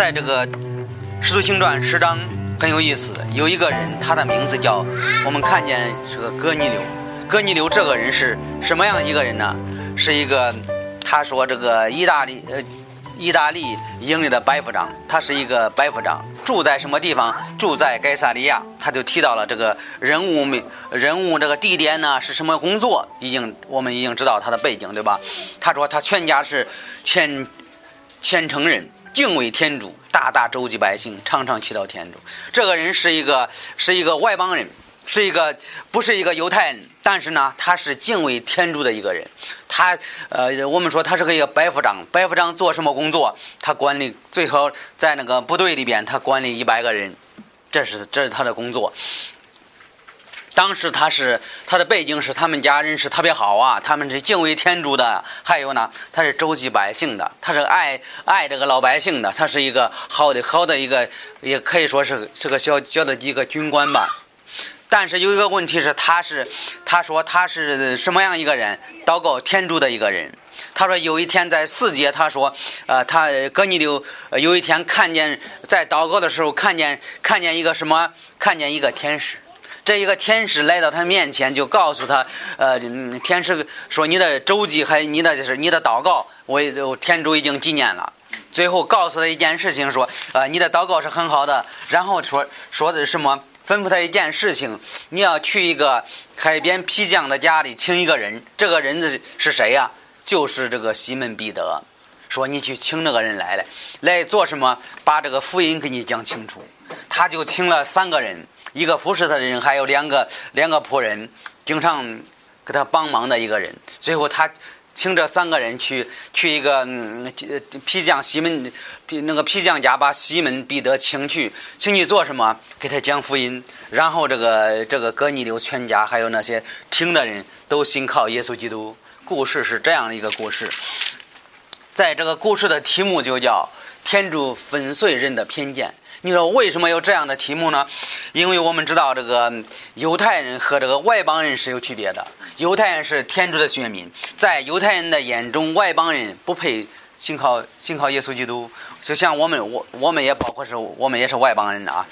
在这个《使徒行传》十章很有意思，有一个人，他的名字叫我们看见是个哥尼流。哥尼流这个人是什么样一个人呢？是一个，他说这个意大利呃，意大利营里的百夫长，他是一个百夫长，住在什么地方？住在该萨利亚。他就提到了这个人物名人物这个地点呢是什么工作？已经我们已经知道他的背景对吧？他说他全家是虔虔诚人。敬畏天主，大大周济百姓，常常祈祷天主。这个人是一个是一个外邦人，是一个不是一个犹太人，但是呢，他是敬畏天主的一个人。他呃，我们说他是个一个百夫长，百夫长做什么工作？他管理最后在那个部队里边，他管理一百个人，这是这是他的工作。当时他是他的背景是他们家人是特别好啊，他们是敬畏天主的，还有呢，他是周济百姓的，他是爱爱这个老百姓的，他是一个好的好的一个，也可以说是是个小小的一个军官吧。但是有一个问题是，他是他说他是什么样一个人？祷告天主的一个人。他说有一天在四节，他说，呃，他哥尼流有一天看见在祷告的时候看见看见一个什么？看见一个天使。这一个天使来到他面前，就告诉他：“呃，天使说你的周记还你的就是你的祷告，我天主已经纪念了。最后告诉他一件事情，说：呃，你的祷告是很好的。然后说说的是什么？吩咐他一件事情，你要去一个海边皮匠的家里请一个人。这个人是是谁呀？就是这个西门彼得。说你去请那个人来了，来做什么？把这个福音给你讲清楚。他就请了三个人。”一个服侍他的人，还有两个两个仆人，经常给他帮忙的一个人。最后，他请这三个人去去一个嗯皮匠西门皮那个皮匠家，把西门彼得请去，请去做什么？给他讲福音。然后，这个这个哥尼流全家还有那些听的人都信靠耶稣基督。故事是这样的一个故事，在这个故事的题目就叫“天主粉碎人的偏见”。你说为什么有这样的题目呢？因为我们知道这个犹太人和这个外邦人是有区别的。犹太人是天主的选民，在犹太人的眼中，外邦人不配信靠信靠耶稣基督。就像我们，我我们也包括是我们也是外邦人啊。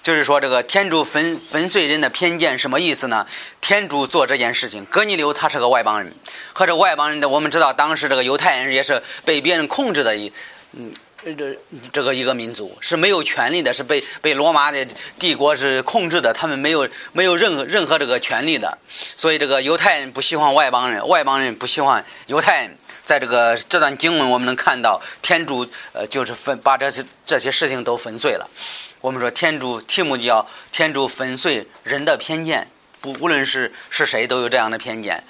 就是说，这个天主粉粉碎人的偏见什么意思呢？天主做这件事情，哥尼流他是个外邦人，和这外邦人的我们知道，当时这个犹太人也是被别人控制的一嗯。这这个一个民族是没有权利的，是被被罗马的帝国是控制的，他们没有没有任何任何这个权利的，所以这个犹太人不喜欢外邦人，外邦人不喜欢犹太人。在这个这段经文，我们能看到天主呃就是分把这些这些事情都粉碎了。我们说天主题目叫天主粉碎人的偏见，不无论是是谁都有这样的偏见，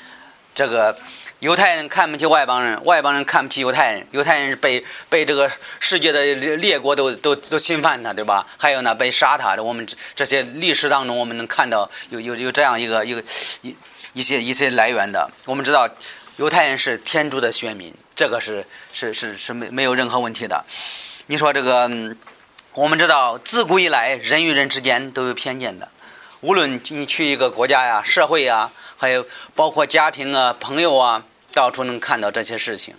这个。犹太人看不起外邦人，外邦人看不起犹太人。犹太人是被被这个世界的列国都都都侵犯他，对吧？还有呢，被杀他的。我们这些历史当中，我们能看到有有有这样一个一个一一些一些来源的。我们知道，犹太人是天主的选民，这个是是是是没没有任何问题的。你说这个，我们知道自古以来人与人之间都有偏见的，无论你去一个国家呀、社会呀，还有包括家庭啊、朋友啊。到处能看到这些事情，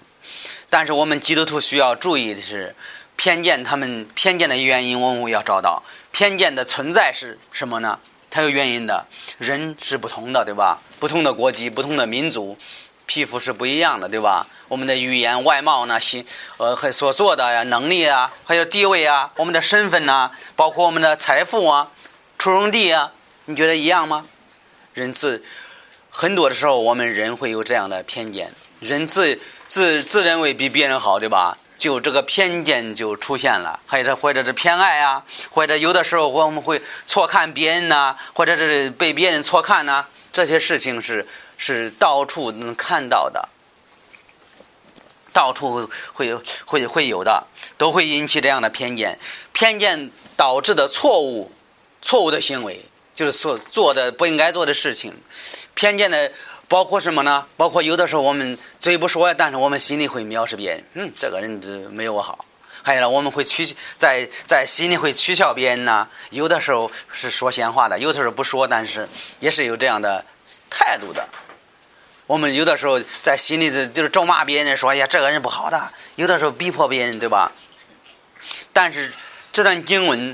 但是我们基督徒需要注意的是，偏见他们偏见的原因，我们要找到偏见的存在是什么呢？它有原因的，人是不同的，对吧？不同的国籍、不同的民族，皮肤是不一样的，对吧？我们的语言、外貌呢，心呃和所做的呀、能力啊，还有地位啊，我们的身份呐，包括我们的财富啊、出生地啊，你觉得一样吗？人自。很多的时候，我们人会有这样的偏见，人自自自认为比别人好，对吧？就这个偏见就出现了，或者或者是偏爱啊，或者有的时候我们会错看别人呐，或者是被别人错看呐，这些事情是是到处能看到的，到处会会会有的，都会引起这样的偏见，偏见导致的错误错误的行为。就是所做的不应该做的事情，偏见的包括什么呢？包括有的时候我们嘴不说，但是我们心里会藐视别人。嗯，这个人这没有我好。还有呢，我们会取在在心里会取笑别人呐。有的时候是说闲话的，有的时候不说，但是也是有这样的态度的。我们有的时候在心里就是咒骂别人，说哎呀这个人不好的。有的时候逼迫别人，对吧？但是这段经文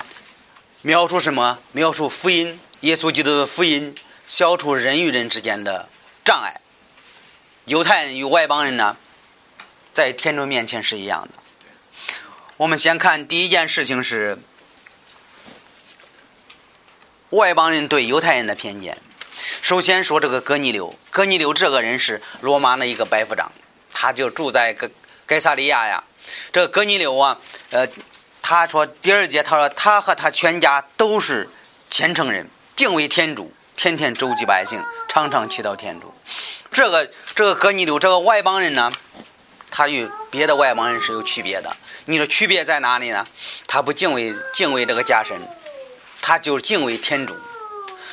描述什么？描述福音，耶稣基督的福音，消除人与人之间的障碍。犹太人与外邦人呢，在天主面前是一样的。我们先看第一件事情是外邦人对犹太人的偏见。首先说这个哥尼流，哥尼流这个人是罗马的一个百夫长，他就住在该该萨利亚呀。这个哥尼流啊，呃，他说第二节他说他和他全家都是虔诚人，敬畏天主，天天周济百姓，常常祈祷天主。这个这个哥尼流这个外邦人呢，他与别的外邦人是有区别的。你说区别在哪里呢？他不敬畏敬畏这个家神，他就敬畏天主。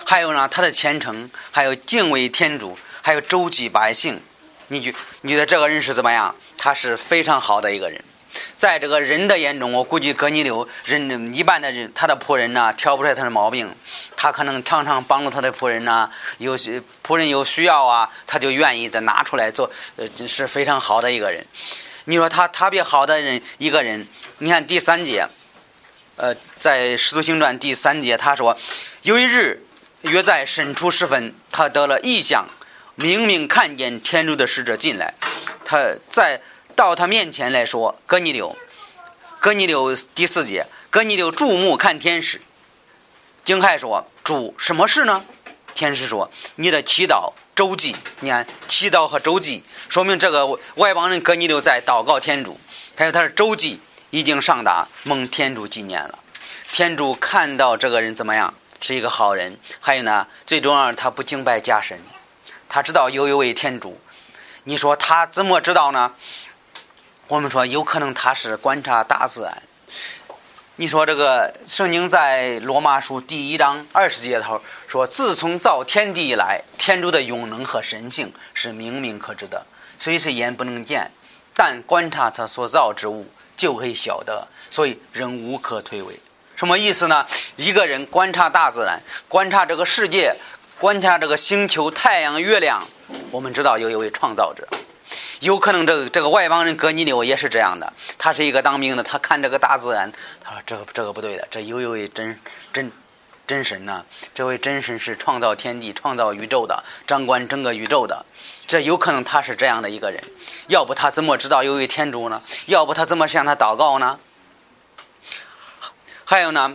还有呢，他的虔诚，还有敬畏天主，还有周济百姓。你觉你觉得这个人是怎么样？他是非常好的一个人。在这个人的眼中，我估计哥尼流人一般的人，他的仆人呢挑不出来他的毛病，他可能常常帮助他的仆人呢，有些仆人有需要啊，他就愿意再拿出来做，呃，是非常好的一个人。你说他特别好的人一个人，你看第三节，呃，在《使徒行传》第三节，他说有一日，约在申初时分，他得了异象，明明看见天主的使者进来，他在。到他面前来说：“哥尼流，哥尼流第四节，哥尼流注目看天使。经亥说：主什么事呢？天使说：你的祈祷周记。你看，祈祷和周记，说明这个外邦人哥尼流在祷告天主。还有他的周记已经上达，蒙天主纪念了。天主看到这个人怎么样，是一个好人。还有呢，最重要他不敬拜假神，他知道有一位天主。你说他怎么知道呢？”我们说有可能他是观察大自然。你说这个圣经在罗马书第一章二十节头说：“自从造天地以来，天主的永能和神性是明明可知的，虽是眼不能见，但观察他所造之物就可以晓得，所以人无可推诿。”什么意思呢？一个人观察大自然，观察这个世界，观察这个星球、太阳、月亮，我们知道有一位创造者。有可能这个这个外邦人哥尼流也是这样的，他是一个当兵的，他看这个大自然，他说这个这个不对的，这有一位真真真神呢，这位真神是创造天地、创造宇宙的，掌管整个宇宙的，这有可能他是这样的一个人，要不他怎么知道有位天主呢？要不他怎么向他祷告呢？还有呢，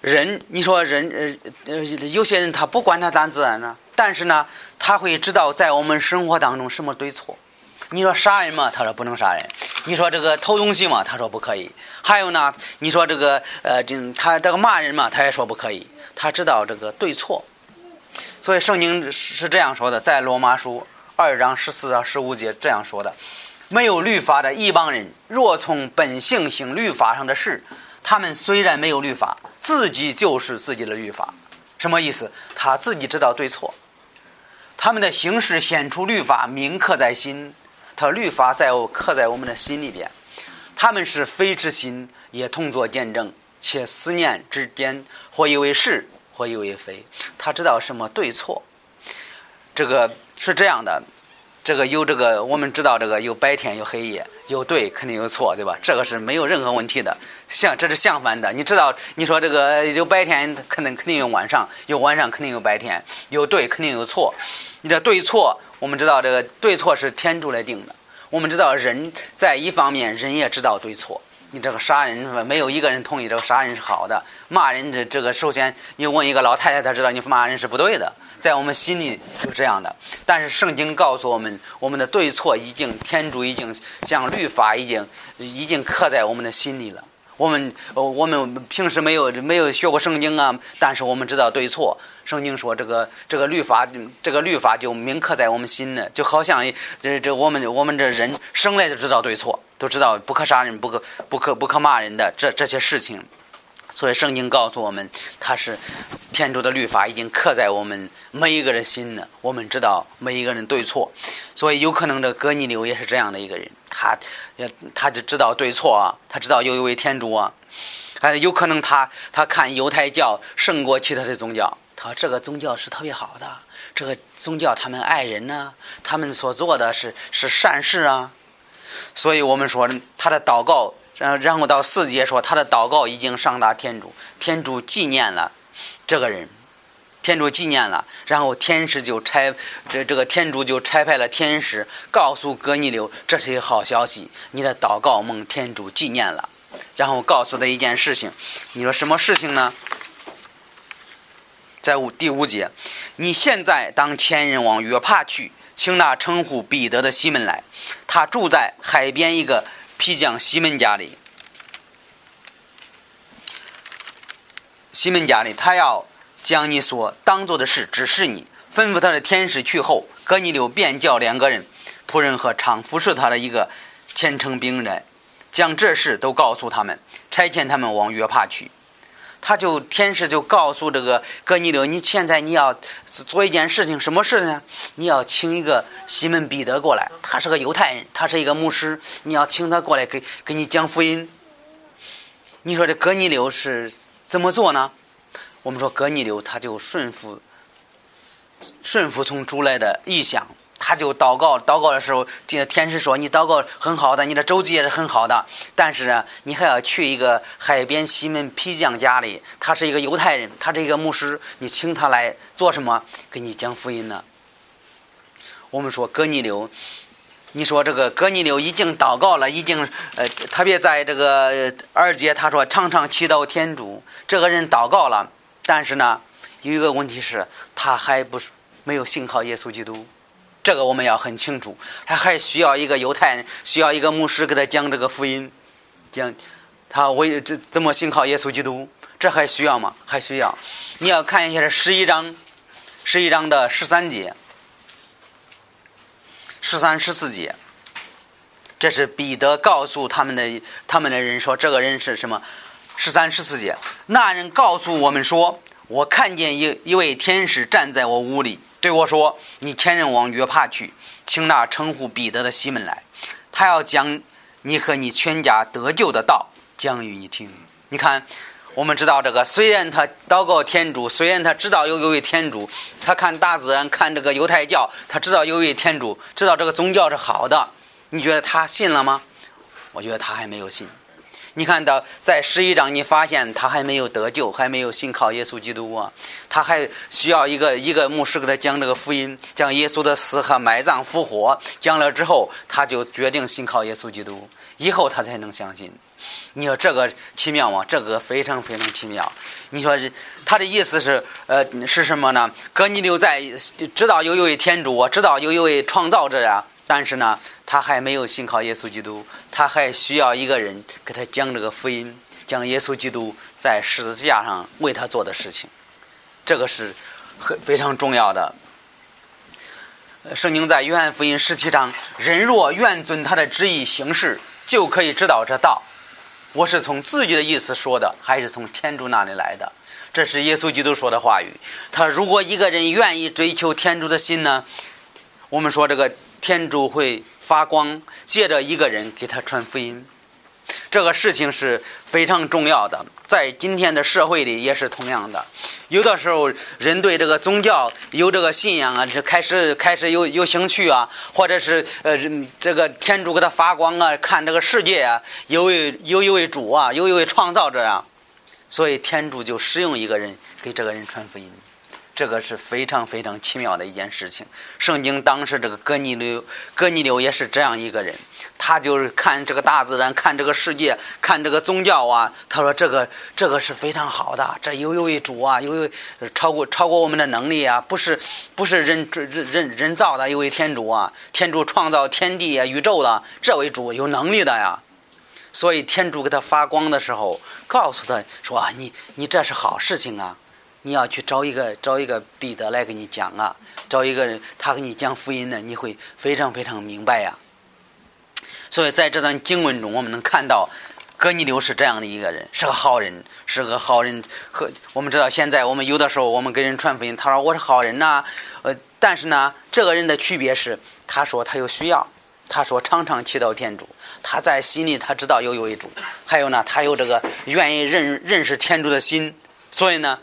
人，你说人呃呃，有些人他不观察大自然呢，但是呢，他会知道在我们生活当中什么对错。你说杀人嘛？他说不能杀人。你说这个偷东西嘛？他说不可以。还有呢？你说这个呃，这他这个骂人嘛？他也说不可以。他知道这个对错，所以圣经是这样说的，在罗马书二章十四到十五节这样说的：没有律法的一帮人，若从本性行律法上的事，他们虽然没有律法，自己就是自己的律法。什么意思？他自己知道对错，他们的行事显出律法，铭刻在心。他律法在我刻在我们的心里边，他们是非之心，也同作见证，且思念之间，或以为是，或以为非。他知道什么对错，这个是这样的。这个有这个，我们知道这个有白天有黑夜，有对肯定有错，对吧？这个是没有任何问题的。相这是相反的，你知道？你说这个有白天，肯定肯定有晚上；有晚上，肯定有白天；有对，肯定有错。你的对错，我们知道这个对错是天主来定的。我们知道人在一方面，人也知道对错。你这个杀人，没有一个人同意这个杀人是好的。骂人这这个，首先你问一个老太太，她知道你骂人是不对的。在我们心里就这样的，但是圣经告诉我们，我们的对错已经天主已经像律法已经已经刻在我们的心里了。我们我们平时没有没有学过圣经啊，但是我们知道对错。圣经说这个这个律法这个律法就铭刻在我们心呢，就好像这这我们我们这人生来就知道对错，都知道不可杀人，不可不可不可骂人的这这些事情。所以圣经告诉我们，他是天主的律法已经刻在我们每一个人心呢。我们知道每一个人对错，所以有可能这哥尼流也是这样的一个人，他也他就知道对错啊，他知道有一位天主啊，还有可能他他看犹太教胜过其他的宗教，他这个宗教是特别好的，这个宗教他们爱人呢，他们所做的是是善事啊，所以我们说他的祷告。然然后到四节说他的祷告已经上达天主，天主纪念了这个人，天主纪念了，然后天使就差这这个天主就差派了天使告诉哥尼流，这是一个好消息，你的祷告蒙天主纪念了，然后告诉他一件事情，你说什么事情呢？在五第五节，你现在当前人往约帕去，请那称呼彼得的西门来，他住在海边一个皮匠西门家里。西门家里，他要将你所当做的事指示你，吩咐他的天使去后，哥尼流便叫两个人仆人和常服侍他的一个虔诚兵人，将这事都告诉他们，差遣他们往约帕去。他就天使就告诉这个哥尼流，你现在你要做一件事情，什么事呢？你要请一个西门彼得过来，他是个犹太人，他是一个牧师，你要请他过来给给你讲福音。你说这哥尼流是怎么做呢？我们说哥尼流他就顺服顺服从主来的意向。他就祷告，祷告的时候，这天使说：“你祷告很好的，你的周记也是很好的，但是呢，你还要去一个海边西门皮匠家里，他是一个犹太人，他是一个牧师，你请他来做什么？给你讲福音呢？”我们说哥尼流，你说这个哥尼流已经祷告了，已经呃，特别在这个二节，他说常常祈祷天主，这个人祷告了，但是呢，有一个问题是，他还不是没有信靠耶稣基督。这个我们要很清楚，他还需要一个犹太人，需要一个牧师给他讲这个福音，讲他为这怎么信靠耶稣基督，这还需要吗？还需要。你要看一下这十一章，十一章的十三节，十三十四节，这是彼得告诉他们的他们的人说，这个人是什么？十三十四节，那人告诉我们说。我看见一一位天使站在我屋里，对我说：“你前人往约帕去，请那称呼彼得的西门来，他要将你和你全家得救的道讲与你听。”你看，我们知道这个，虽然他祷告天主，虽然他知道有有位天主，他看大自然，看这个犹太教，他知道有位天主，知道这个宗教是好的。你觉得他信了吗？我觉得他还没有信。你看到在十一章，你发现他还没有得救，还没有信靠耶稣基督啊，他还需要一个一个牧师给他讲这个福音，讲耶稣的死和埋葬复活，讲了之后，他就决定信靠耶稣基督，以后他才能相信。你说这个奇妙吗？这个非常非常奇妙。你说他的意思是，呃，是什么呢？哥尼流在知道有一位天主，知道有一位创造者呀。但是呢，他还没有信靠耶稣基督，他还需要一个人给他讲这个福音，讲耶稣基督在十字架上为他做的事情，这个是很非常重要的。圣经在约翰福音十七章，人若愿遵他的旨意行事，就可以知道这道。我是从自己的意思说的，还是从天主那里来的？这是耶稣基督说的话语。他如果一个人愿意追求天主的心呢？我们说这个。天主会发光，借着一个人给他传福音，这个事情是非常重要的。在今天的社会里也是同样的。有的时候，人对这个宗教有这个信仰啊，是开始开始有有兴趣啊，或者是呃，这个天主给他发光啊，看这个世界啊，有一有一位主啊，有一位创造者啊，所以天主就使用一个人给这个人传福音。这个是非常非常奇妙的一件事情。圣经当时这个哥尼流，哥尼流也是这样一个人，他就是看这个大自然，看这个世界，看这个宗教啊。他说这个这个是非常好的，这有有一主啊，有有超过超过我们的能力啊，不是不是人人人人造的，有位天主啊，天主创造天地啊宇宙的这位主有能力的呀。所以天主给他发光的时候，告诉他说啊：“你你这是好事情啊。”你要去找一个找一个彼得来给你讲啊，找一个人他给你讲福音呢，你会非常非常明白呀。所以在这段经文中，我们能看到哥尼流是这样的一个人，是个好人，是个好人。和我们知道，现在我们有的时候我们给人传福音，他说我是好人呐，呃，但是呢，这个人的区别是，他说他有需要，他说常常祈祷天主，他在心里他知道有有一主，还有呢，他有这个愿意认认识天主的心，所以呢。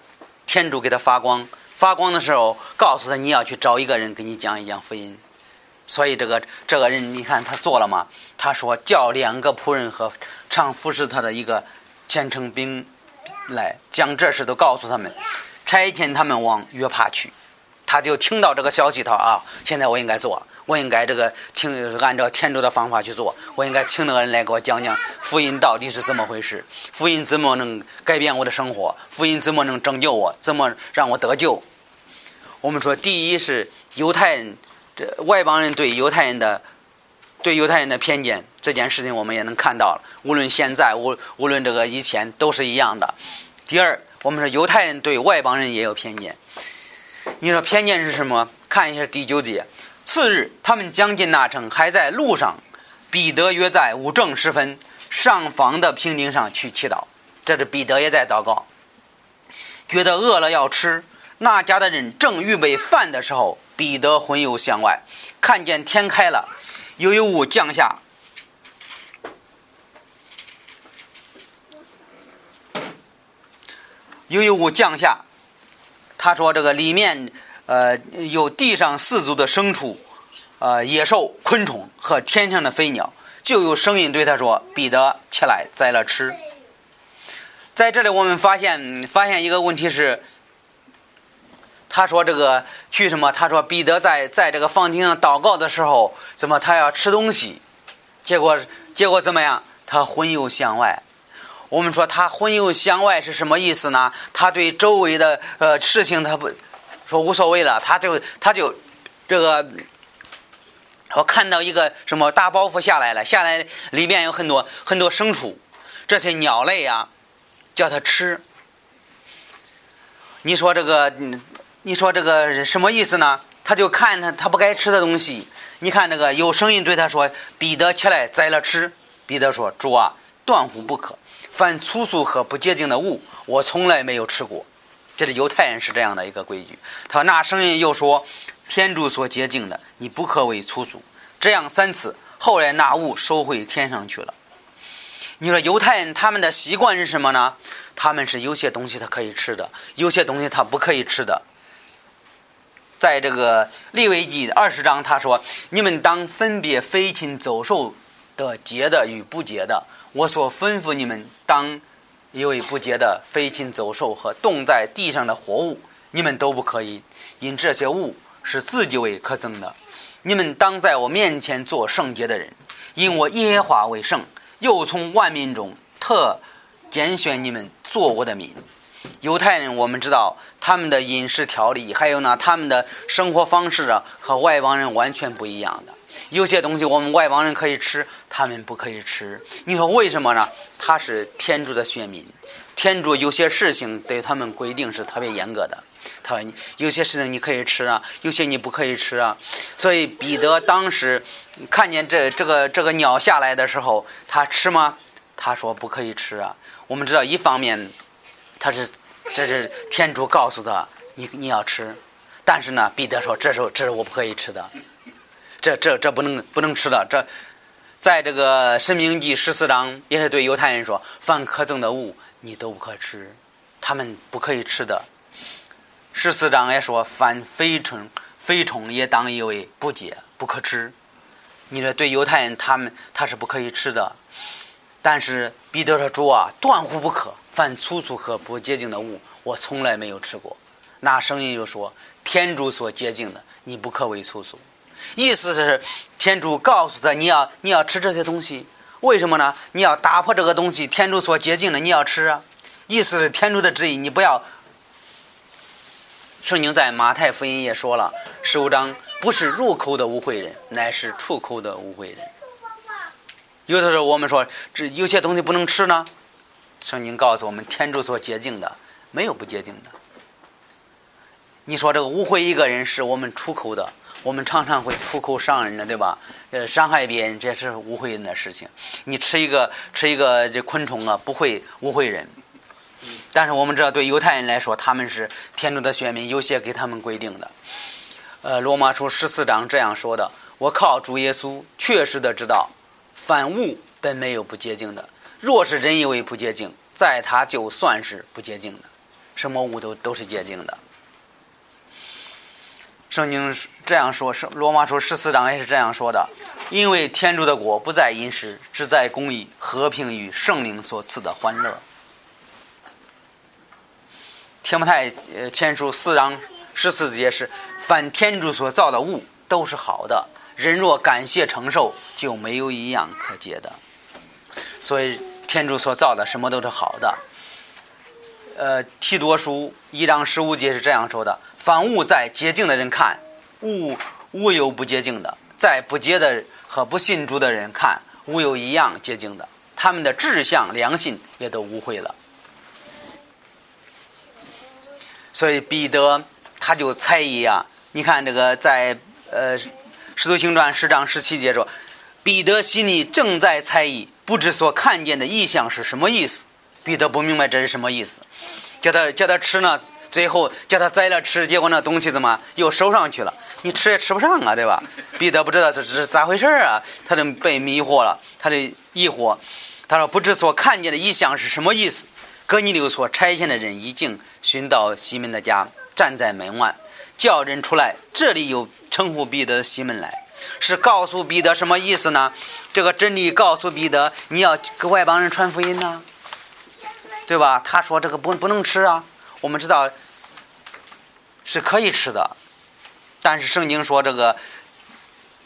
天主给他发光，发光的时候告诉他你要去找一个人给你讲一讲福音，所以这个这个人，你看他做了吗？他说叫两个仆人和常服侍他的一个虔诚兵来，将这事都告诉他们，差遣他们往约帕去。他就听到这个消息，他啊，现在我应该做，我应该这个听按照天主的方法去做，我应该请那个人来给我讲讲福音到底是怎么回事，福音怎么能改变我的生活，福音怎么能拯救我，怎么让我得救？我们说，第一是犹太人。这外邦人对犹太人的对犹太人的偏见，这件事情我们也能看到了。无论现在，无无论这个以前，都是一样的。第二，我们说犹太人对外邦人也有偏见。你说偏见是什么？看一下第九节。次日，他们将近那城，还在路上。彼得约在午正时分上房的平顶上去祈祷。这是彼得也在祷告，觉得饿了要吃。那家的人正预备饭的时候。彼得魂游向外，看见天开了，又有雾降下，又有雾降下。他说：“这个里面，呃，有地上四足的牲畜，呃，野兽、昆虫和天上的飞鸟。”就有声音对他说：“彼得，起来，宰了吃。”在这里，我们发现发现一个问题是。他说：“这个去什么？”他说：“彼得在在这个房顶上祷告的时候，怎么他要吃东西？结果结果怎么样？他魂游向外。我们说他魂游向外是什么意思呢？他对周围的呃事情他不说无所谓了，他就他就这个我看到一个什么大包袱下来了，下来里面有很多很多牲畜，这些鸟类啊，叫他吃。你说这个？”你说这个什么意思呢？他就看他他不该吃的东西。你看这个有声音对他说：“彼得起来宰了吃。”彼得说：“主啊，断乎不可！凡粗俗和不洁净的物，我从来没有吃过。”这是犹太人是这样的一个规矩。他那声音又说：“天主所洁净的，你不可为粗俗。”这样三次，后来那物收回天上去了。你说犹太人他们的习惯是什么呢？他们是有些东西他可以吃的，有些东西他不可以吃的。在这个利未记二十章，他说：“你们当分别飞禽走兽的洁的与不洁的。我所吩咐你们当一位不洁的飞禽走兽和冻在地上的活物，你们都不可以，因这些物是自己为可憎的。你们当在我面前做圣洁的人，因我耶和华为圣，又从万民中特拣选你们做我的民。”犹太人，我们知道他们的饮食条例，还有呢，他们的生活方式啊，和外邦人完全不一样的。有些东西我们外邦人可以吃，他们不可以吃。你说为什么呢？他是天主的选民，天主有些事情对他们规定是特别严格的。他说有些事情你可以吃啊，有些你不可以吃啊。所以彼得当时看见这这个这个鸟下来的时候，他吃吗？他说不可以吃啊。我们知道一方面。他是，这是天主告诉他，你你要吃，但是呢，彼得说，这是这是我不可以吃的，这这这不能不能吃的。这，在这个《申命记》十四章也是对犹太人说，凡可憎的物你都不可吃，他们不可以吃的。十四章也说，凡非虫非虫也当以为不洁不可吃。你说对犹太人他们他是不可以吃的，但是彼得说主啊，断乎不可。凡粗俗和不洁净的物，我从来没有吃过。那声音就说：“天主所洁净的，你不可为粗俗。”意思是天主告诉他：“你要你要吃这些东西，为什么呢？你要打破这个东西，天主所洁净的，你要吃啊。”意思是天主的旨意，你不要。圣经在马太福音也说了，十五章不是入口的污秽人，乃是出口的污秽人。有的时候我们说，这有些东西不能吃呢。圣经告诉我们，天主所洁净的，没有不洁净的。你说这个污秽一个人是我们出口的，我们常常会出口伤人的，对吧？呃，伤害别人，这是污秽人的事情。你吃一个吃一个这昆虫啊，不会污秽人。但是我们知道，对犹太人来说，他们是天主的选民，有些给他们规定的。呃，罗马书十四章这样说的：“我靠主耶稣，确实的知道，凡物本没有不洁净的。”若是人以为不洁净，在他就算是不洁净的，什么物都都是洁净的。圣经这样说，是罗马书十四章也是这样说的。因为天主的国不在饮食，只在公义、和平与圣灵所赐的欢乐。天不太呃前书四章十四节是：凡天主所造的物都是好的，人若感谢承受，就没有一样可解的。所以天主所造的什么都是好的。呃，提多书一章十五节是这样说的：凡物在洁净的人看，物无有不洁净的；在不洁的和不信主的人看，无有一样洁净的。他们的志向、良心也都污秽了。所以彼得他就猜疑啊！你看这个在呃《使徒行传》十章十七节说，彼得心里正在猜疑，不知所看见的异象是什么意思。彼得不明白这是什么意思，叫他叫他吃呢，最后叫他摘了吃，结果那东西怎么又收上去了？你吃也吃不上啊，对吧？彼得不知道这这是咋回事啊，他就被迷惑了，他的疑惑，他说不知所看见的异象是什么意思。哥尼流所差遣的人已经寻到西门的家，站在门外，叫人出来。这里有称呼彼得西门来，是告诉彼得什么意思呢？这个真理告诉彼得，你要给外邦人传福音呢，对吧？他说这个不不能吃啊。我们知道是可以吃的，但是圣经说这个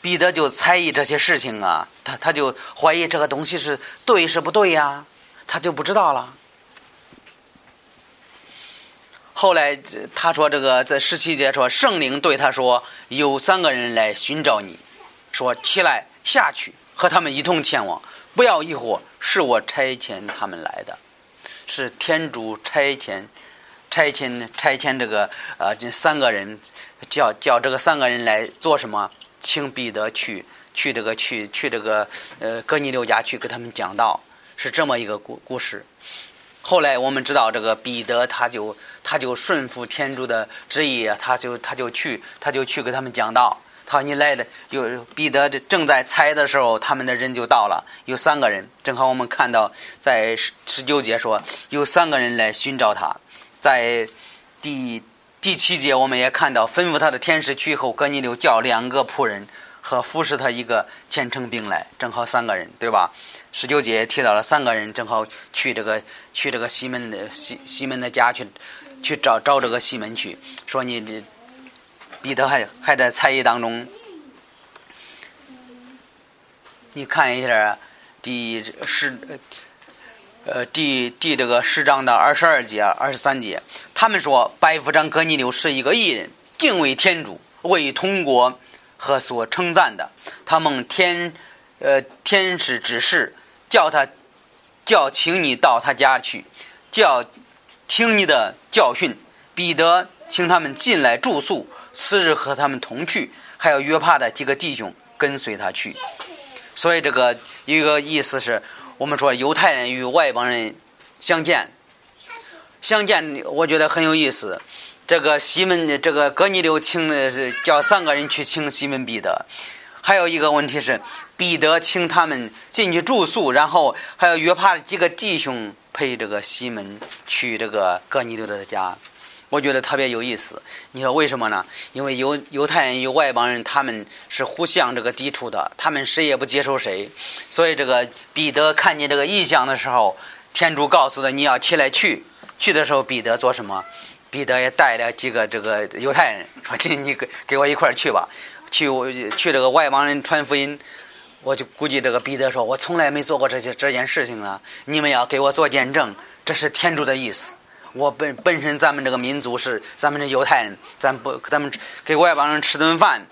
彼得就猜疑这些事情啊，他他就怀疑这个东西是对是不对呀，他就不知道了。后来他说：“这个在十七节说，圣灵对他说，有三个人来寻找你，说起来下去，和他们一同前往，不要疑惑，是我差遣他们来的，是天主差遣，差遣差遣这个呃这三个人，叫叫这个三个人来做什么？请彼得去去这个去去这个呃哥尼流家去给他们讲道，是这么一个故故事。后来我们知道，这个彼得他就。”他就顺服天主的旨意，他就他就去，他就去给他们讲道。他说：“你来了，有彼得正在猜的时候，他们的人就到了，有三个人。正好我们看到在十九节说有三个人来寻找他，在第第七节我们也看到吩咐他的天使去后，哥尼流叫两个仆人和服侍他一个虔诚兵来，正好三个人，对吧？十九节提到了三个人，正好去这个去这个西门的西西门的家去。去找找这个西门去，说你这彼得还还在猜疑当中。你看一下第十呃第第这个十章的二十二节二十三节，他们说百夫长哥尼流是一个艺人，敬畏天主，为通国和所称赞的。他蒙天呃天使指示，叫他叫请你到他家去，叫。听你的教训，彼得请他们进来住宿，次日和他们同去，还有约帕的几个弟兄跟随他去。所以这个一个意思是，我们说犹太人与外邦人相见，相见，我觉得很有意思。这个西门这个哥尼流请的是叫三个人去请西门彼得，还有一个问题是彼得请他们进去住宿，然后还有约帕几个弟兄。陪这个西门去这个哥尼流的家，我觉得特别有意思。你说为什么呢？因为犹犹太人与外邦人他们是互相这个抵触的，他们谁也不接受谁。所以这个彼得看见这个异象的时候，天主告诉他你要起来去。去的时候，彼得做什么？彼得也带了几个这个犹太人，说你你给给我一块去吧，去去这个外邦人传福音。我就估计这个彼得说：“我从来没做过这些这件事情啊！你们要给我做见证，这是天主的意思。我本本身咱们这个民族是咱们这犹太人，咱不咱们给外邦人吃顿饭，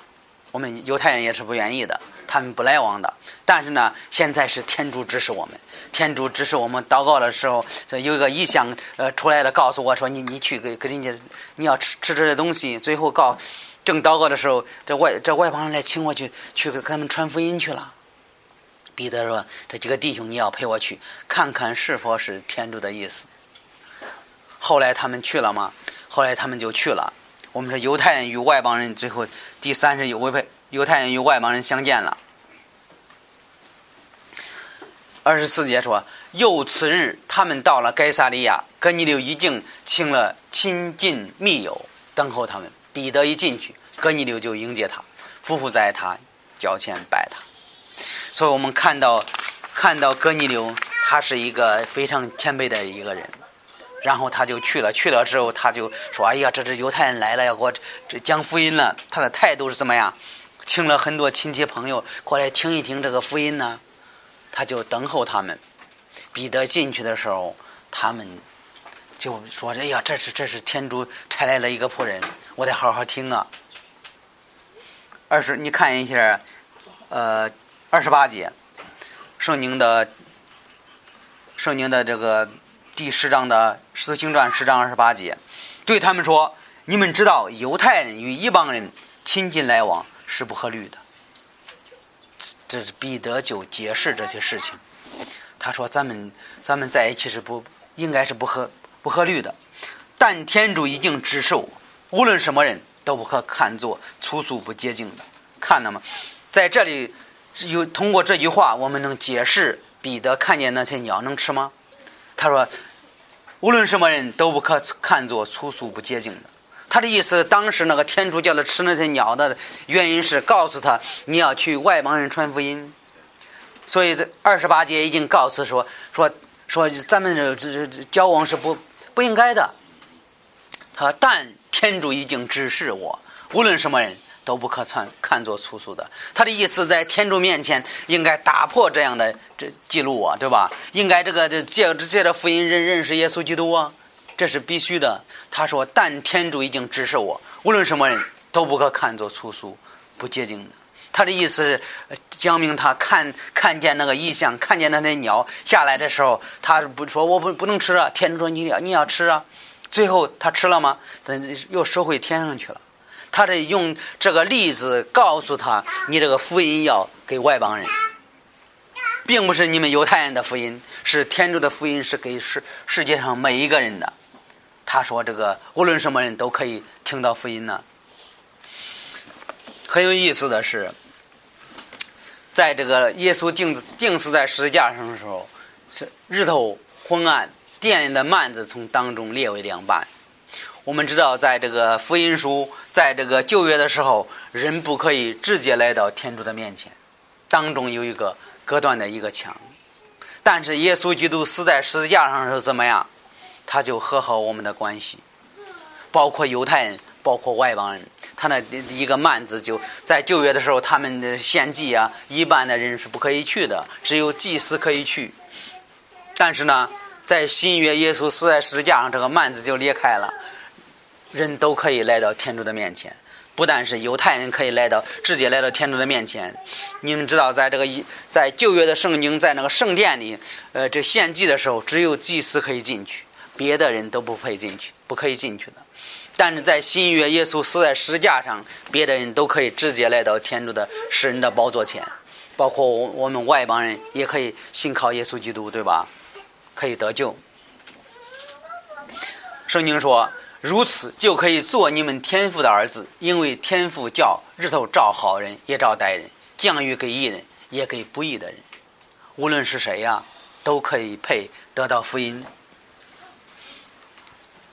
我们犹太人也是不愿意的，他们不来往的。但是呢，现在是天主指示我们，天主指示我们祷告的时候，有一个异象呃出来了，告诉我说：你你去给给人家，你要吃吃这些东西。最后告正祷告的时候，这外这外邦人来请我去去给他们传福音去了。”彼得说：“这几个弟兄，你要陪我去看看是否是天主的意思。”后来他们去了吗？后来他们就去了。我们说犹太人与外邦人最后第三十有位犹太人与外邦人相见了。二十四节说：“又次日，他们到了该萨利亚，哥尼流已经请了亲近密友等候他们。彼得一进去，哥尼流就迎接他，夫妇在他脚前拜他。所以我们看到，看到哥尼流，他是一个非常谦卑的一个人。然后他就去了，去了之后他就说：“哎呀，这这犹太人来了，要给我这讲福音了。”他的态度是怎么样？请了很多亲戚朋友过来听一听这个福音呢。他就等候他们。彼得进去的时候，他们就说：“哎呀，这是这是天主差来了一个仆人，我得好好听啊。”二十，你看一下，呃，二十八节，圣经的，圣经的这个。第十章的《使徒行传》十章二十八节，对他们说：“你们知道，犹太人与一帮人亲近来往是不合律的。”这是彼得就解释这些事情。他说：“咱们咱们在一起是不应该是不合不合律的。但天主已经指示我，无论什么人都不可看作粗俗不洁净的。看到吗？在这里有通过这句话，我们能解释彼得看见那些鸟能吃吗？他说。”无论什么人都不可看作粗俗不洁净的。他的意思，当时那个天主叫他吃那些鸟的原因是告诉他你要去外邦人传福音。所以这二十八节已经告诉说说说咱们这这这交往是不不应该的。他但天主已经指示我，无论什么人。都不可看看作粗俗的。他的意思在天主面前应该打破这样的这记录啊，对吧？应该这个这借借着福音认认识耶稣基督啊，这是必须的。他说：“但天主已经指示我，无论什么人都不可看作粗俗不洁净的。”他的意思是讲明他看看见那个异象，看见那些鸟下来的时候，他不说我不不能吃啊。天主说你要你要吃啊。最后他吃了吗？他又收回天上去了。他是用这个例子告诉他：“你这个福音要给外邦人，并不是你们犹太人的福音，是天主的福音，是给世世界上每一个人的。”他说：“这个无论什么人都可以听到福音呢。”很有意思的是，在这个耶稣钉子钉死在十字架上的时候，是日头昏暗，殿里的幔子从当中裂为两半。我们知道，在这个福音书，在这个旧约的时候，人不可以直接来到天主的面前，当中有一个隔断的一个墙。但是耶稣基督死在十字架上是怎么样？他就和好我们的关系，包括犹太人，包括外邦人。他那一个幔子就在旧约的时候，他们的献祭啊，一般的人是不可以去的，只有祭司可以去。但是呢，在新约，耶稣死在十字架上，这个幔子就裂开了。人都可以来到天主的面前，不但是犹太人可以来到，直接来到天主的面前。你们知道，在这个一在旧约的圣经，在那个圣殿里，呃，这献祭的时候，只有祭司可以进去，别的人都不配进去，不可以进去的。但是在新约，耶稣死在十字架上，别的人都可以直接来到天主的世人的宝座前，包括我我们外邦人也可以信靠耶稣基督，对吧？可以得救。圣经说。如此就可以做你们天父的儿子，因为天父叫日头照好人也照歹人，降雨给义人也给不义的人，无论是谁呀，都可以配得到福音。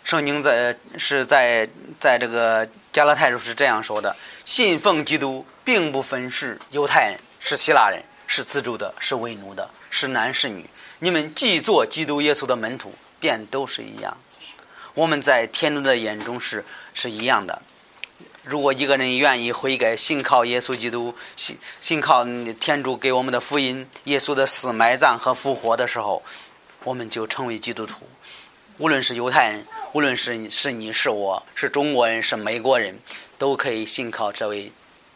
圣经在是在在这个加拉太书是这样说的：信奉基督并不分是犹太人，是希腊人，是自主的，是为奴的，是男是女，你们既做基督耶稣的门徒，便都是一样。我们在天主的眼中是是一样的。如果一个人愿意悔改，信靠耶稣基督，信信靠天主给我们的福音，耶稣的死、埋葬和复活的时候，我们就成为基督徒。无论是犹太人，无论是你是你是我是中国人是美国人，都可以信靠这位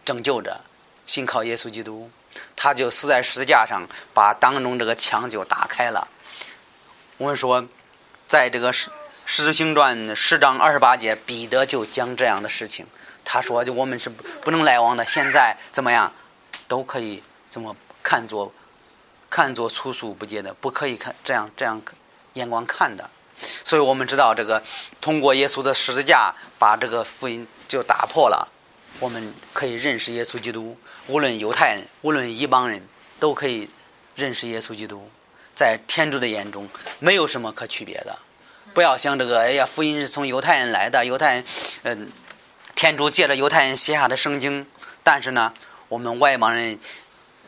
拯救者，信靠耶稣基督，他就死在十字架上，把当中这个墙就打开了。我们说，在这个是。《使徒行传》十章二十八节，彼得就讲这样的事情。他说：“就我们是不能来往的。现在怎么样，都可以怎么看作看作粗俗不洁的，不可以看这样这样眼光看的。所以我们知道，这个通过耶稣的十字架，把这个福音就打破了。我们可以认识耶稣基督，无论犹太人，无论一帮人，都可以认识耶稣基督。在天主的眼中，没有什么可区别的。”不要想这个，哎呀，福音是从犹太人来的，犹太人，嗯，天主借着犹太人写下的圣经，但是呢，我们外邦人，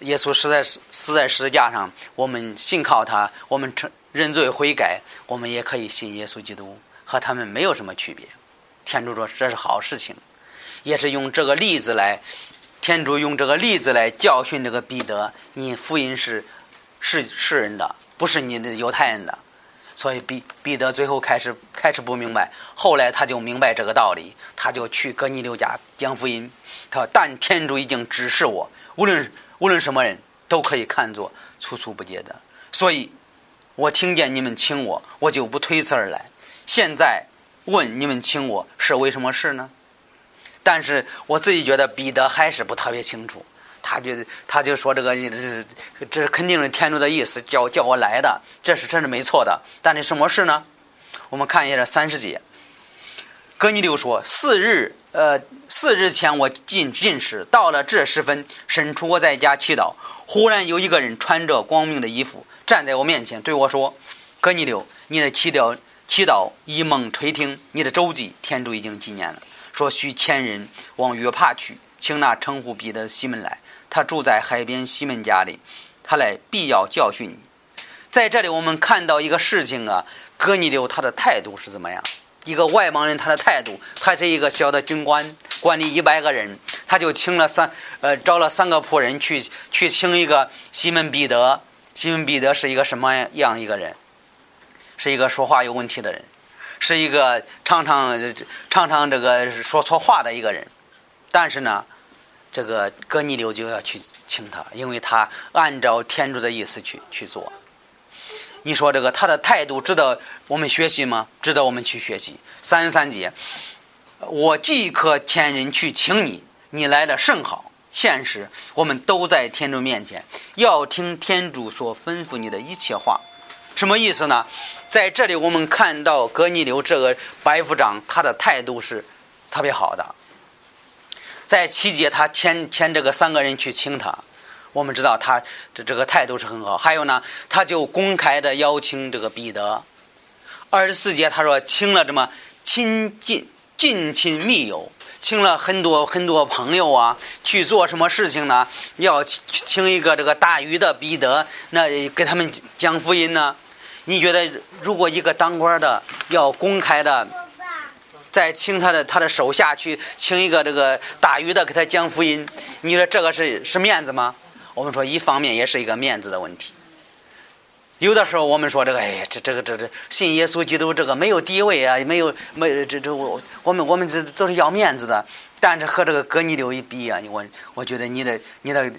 耶稣死在死在十字架上，我们信靠他，我们承认罪悔改，我们也可以信耶稣基督，和他们没有什么区别。天主说这是好事情，也是用这个例子来，天主用这个例子来教训这个彼得，你福音是是世人的，不是你的犹太人的。所以彼彼得最后开始开始不明白，后来他就明白这个道理，他就去哥尼流家讲福音。他说：“但天主已经指示我，无论无论什么人都可以看作处处不洁的。所以，我听见你们请我，我就不推辞而来。现在问你们请我是为什么事呢？但是我自己觉得彼得还是不特别清楚。”他就他就说这个这是这是肯定是天主的意思，叫叫我来的，这是这是没错的。但是什么事呢？我们看一下这三十节。哥尼流说：“四日，呃，四日前我进进食，到了这时分，神出我在家祈祷，忽然有一个人穿着光明的衣服站在我面前，对我说：‘哥尼流，你的祈祷祈祷一梦垂听，你的周记天主已经纪念了。说需千人往约帕去，请那称呼彼得西门来。’”他住在海边西门家里，他来必要教训你。在这里，我们看到一个事情啊，哥尼流他的态度是怎么样？一个外邦人他的态度，他是一个小的军官，管理一百个人，他就请了三呃找了三个仆人去去请一个西门彼得。西门彼得是一个什么样一个人？是一个说话有问题的人，是一个常常常常这个说错话的一个人。但是呢？这个哥尼流就要去请他，因为他按照天主的意思去去做。你说这个他的态度值得我们学习吗？值得我们去学习。三十三节，我即可遣人去请你，你来的甚好。现实我们都在天主面前，要听天主所吩咐你的一切话。什么意思呢？在这里我们看到哥尼流这个白副长，他的态度是特别好的。在七节，他牵牵这个三个人去请他，我们知道他这这个态度是很好。还有呢，他就公开的邀请这个彼得。二十四节他说，请了这么亲近近亲密友，请了很多很多朋友啊，去做什么事情呢？要请一个这个大鱼的彼得，那给他们讲福音呢？你觉得，如果一个当官的要公开的？再请他的他的手下去请一个这个大鱼的给他讲福音，你说这个是是面子吗？我们说一方面也是一个面子的问题。有的时候我们说这个，哎，这这个这这信耶稣基督这个没有地位啊，没有没这这我我们我们这都是要面子的。但是和这个哥尼流一比啊，我我觉得你的你的。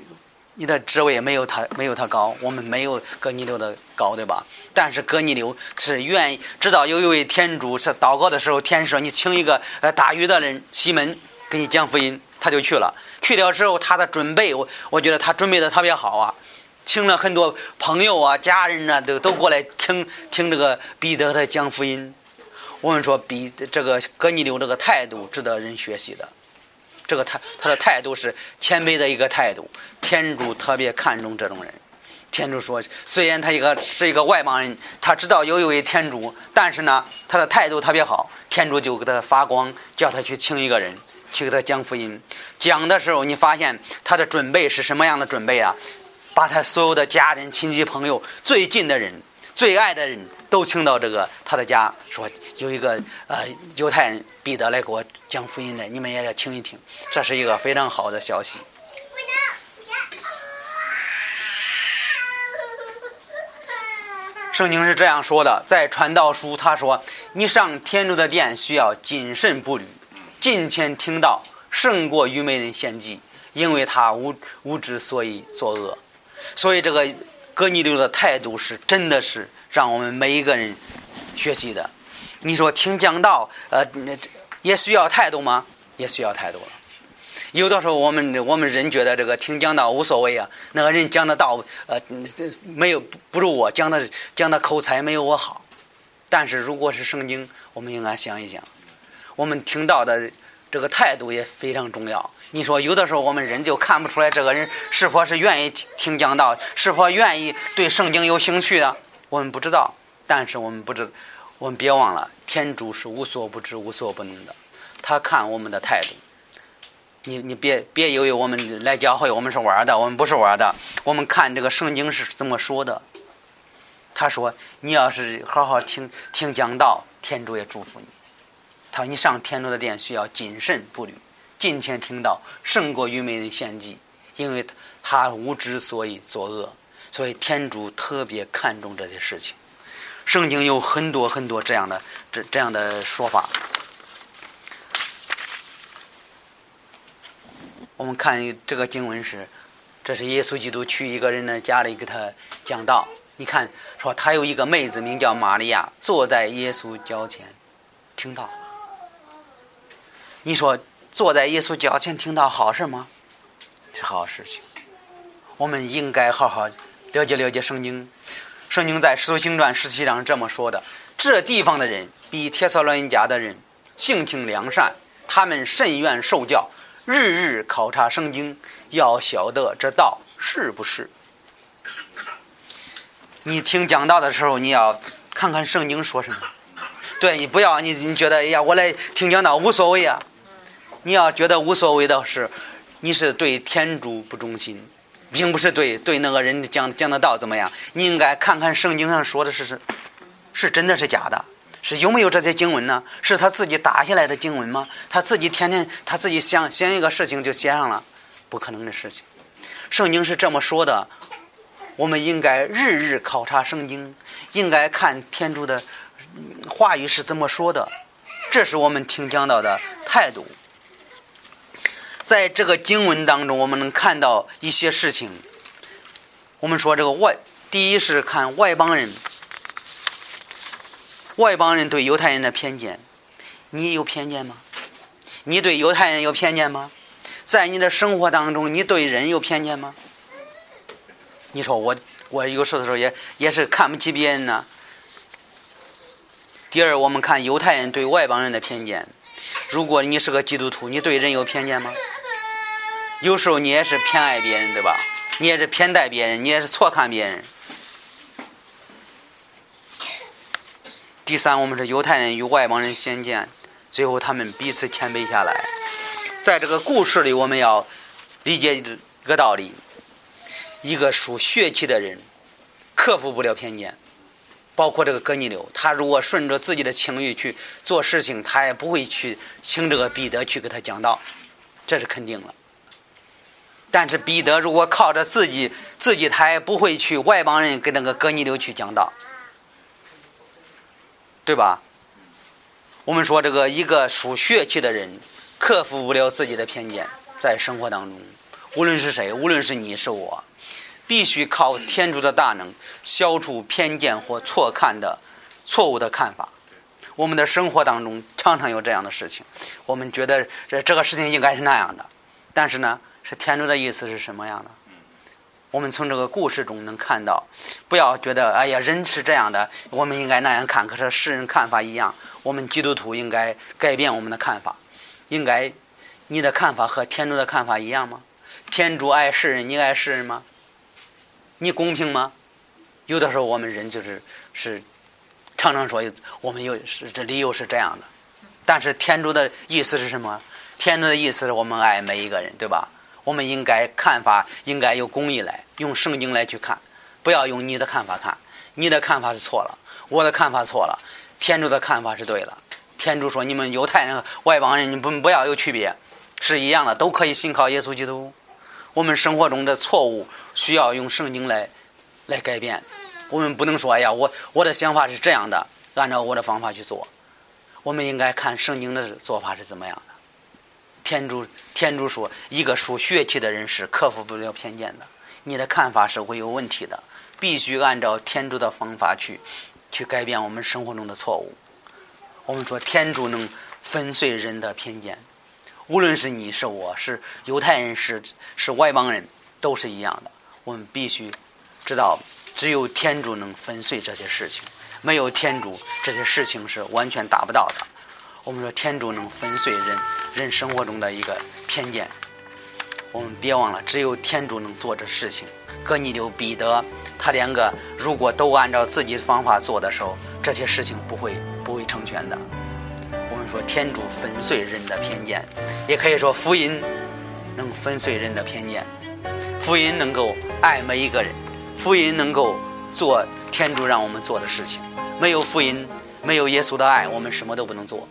你的职位没有他没有他高，我们没有哥尼流的高，对吧？但是哥尼流是愿意知道有一位天主是祷告的时候，天使说你请一个呃打鱼的人西门给你讲福音，他就去了。去了之后，他的准备，我我觉得他准备的特别好啊，请了很多朋友啊、家人啊，都都过来听听这个彼得的讲福音。我们说比这个哥尼流这个态度值得人学习的。这个他他的态度是谦卑的一个态度，天主特别看重这种人。天主说，虽然他一个是一个外邦人，他知道有一位天主，但是呢，他的态度特别好。天主就给他发光，叫他去请一个人，去给他讲福音。讲的时候，你发现他的准备是什么样的准备啊？把他所有的家人、亲戚、朋友、最近的人、最爱的人。都请到这个他的家，说有一个呃犹太人彼得来给我讲福音来，你们也要听一听，这是一个非常好的消息。圣经是这样说的，在传道书他说：“你上天主的殿需要谨慎步履，近前听到，胜过愚昧人献祭，因为他无无知，所以作恶。”所以这个哥尼流的态度是真的是。让我们每一个人学习的，你说听讲道，呃，也需要态度吗？也需要态度了。有的时候我们我们人觉得这个听讲道无所谓啊，那个人讲的道，呃，这没有不如我讲的讲的口才没有我好。但是如果是圣经，我们应该想一想，我们听到的这个态度也非常重要。你说有的时候我们人就看不出来这个人是否是愿意听讲道，是否愿意对圣经有兴趣的。我们不知道，但是我们不知，我们别忘了，天主是无所不知、无所不能的，他看我们的态度。你你别别以为我们来教会我们是玩的，我们不是玩的。我们看这个圣经是怎么说的。他说：“你要是好好听听讲道，天主也祝福你。”他说：“你上天主的殿需要谨慎步履，尽情听到，胜过愚昧人献祭，因为他无知所以作恶。所以天主特别看重这些事情。圣经有很多很多这样的这这样的说法。”我们看这个经文是，这是耶稣基督去一个人的家里给他讲道。你看，说他有一个妹子名叫玛利亚，坐在耶稣脚前听道。你说坐在耶稣脚前听到好事吗？是好事情。我们应该好好了解了解圣经。圣经在《使徒行传》十七章这么说的：这地方的人比帖撒罗尼迦的人性情良善，他们甚愿受教。日日考察圣经，要晓得这道是不是。你听讲道的时候，你要看看圣经说什么。对你不要你你觉得哎呀，我来听讲道无所谓啊。你要觉得无所谓的是，你是对天主不忠心，并不是对对那个人讲讲的道怎么样。你应该看看圣经上说的是是是真的是假的。是有没有这些经文呢？是他自己打下来的经文吗？他自己天天他自己想想一个事情就写上了，不可能的事情。圣经是这么说的，我们应该日日考察圣经，应该看天主的话语是怎么说的，这是我们听讲到的态度。在这个经文当中，我们能看到一些事情。我们说这个外，第一是看外邦人。外邦人对犹太人的偏见，你有偏见吗？你对犹太人有偏见吗？在你的生活当中，你对人有偏见吗？你说我，我有时候的时候也也是看不起别人呢。第二，我们看犹太人对外邦人的偏见。如果你是个基督徒，你对人有偏见吗？有时候你也是偏爱别人，对吧？你也是偏待别人，你也是错看别人。第三，我们是犹太人与外邦人相见，最后他们彼此谦卑下来。在这个故事里，我们要理解一个道理：一个属血气的人克服不了偏见，包括这个哥尼流，他如果顺着自己的情欲去做事情，他也不会去请这个彼得去给他讲道，这是肯定了。但是彼得如果靠着自己，自己他也不会去外邦人跟那个哥尼流去讲道。对吧？我们说这个一个属血气的人，克服不了自己的偏见，在生活当中，无论是谁，无论是你是我，必须靠天主的大能，消除偏见或错看的错误的看法。我们的生活当中常常有这样的事情，我们觉得这这个事情应该是那样的，但是呢，是天主的意思是什么样的？我们从这个故事中能看到，不要觉得哎呀，人是这样的，我们应该那样看。可是世人看法一样，我们基督徒应该改变我们的看法。应该，你的看法和天主的看法一样吗？天主爱世人，你爱世人吗？你公平吗？有的时候我们人就是是常常说我们有是这理由是这样的，但是天主的意思是什么？天主的意思是我们爱每一个人，对吧？我们应该看法应该有公义来，用圣经来去看，不要用你的看法看。你的看法是错了，我的看法错了，天主的看法是对了。天主说：“你们犹太人、外邦人，你不不要有区别，是一样的，都可以信靠耶稣基督。我们生活中的错误需要用圣经来来改变。我们不能说：‘哎呀，我我的想法是这样的，按照我的方法去做。’我们应该看圣经的做法是怎么样。”天主，天主说，一个属血气的人是克服不了偏见的。你的看法是会有问题的，必须按照天主的方法去，去改变我们生活中的错误。我们说，天主能粉碎人的偏见，无论是你是我是犹太人是是外邦人，都是一样的。我们必须知道，只有天主能粉碎这些事情，没有天主，这些事情是完全达不到的。我们说，天主能粉碎人。人生活中的一个偏见，我们别忘了，只有天主能做这事情。哥尼流、彼得，他两个如果都按照自己的方法做的时候，这些事情不会不会成全的。我们说，天主粉碎人的偏见，也可以说福音能粉碎人的偏见。福音能够爱每一个人，福音能够做天主让我们做的事情。没有福音，没有耶稣的爱，我们什么都不能做。